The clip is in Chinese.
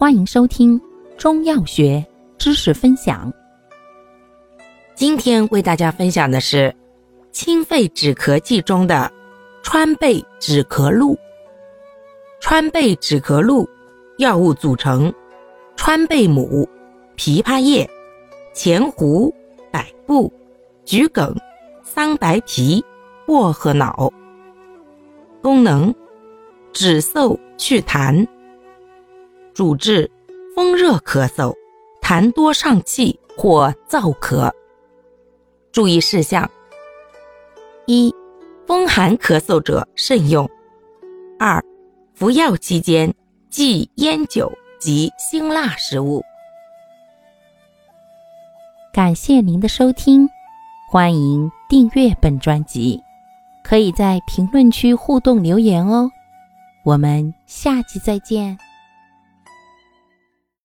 欢迎收听中药学知识分享。今天为大家分享的是清肺止咳剂中的川贝止咳露。川贝止咳露药物组成：川贝母、枇杷叶、前胡、百部、桔梗、桑白皮、薄荷脑。功能：止嗽祛痰。主治风热咳嗽、痰多上气或燥咳。注意事项：一、风寒咳嗽者慎用；二、服药期间忌烟酒及辛辣食物。感谢您的收听，欢迎订阅本专辑，可以在评论区互动留言哦。我们下期再见。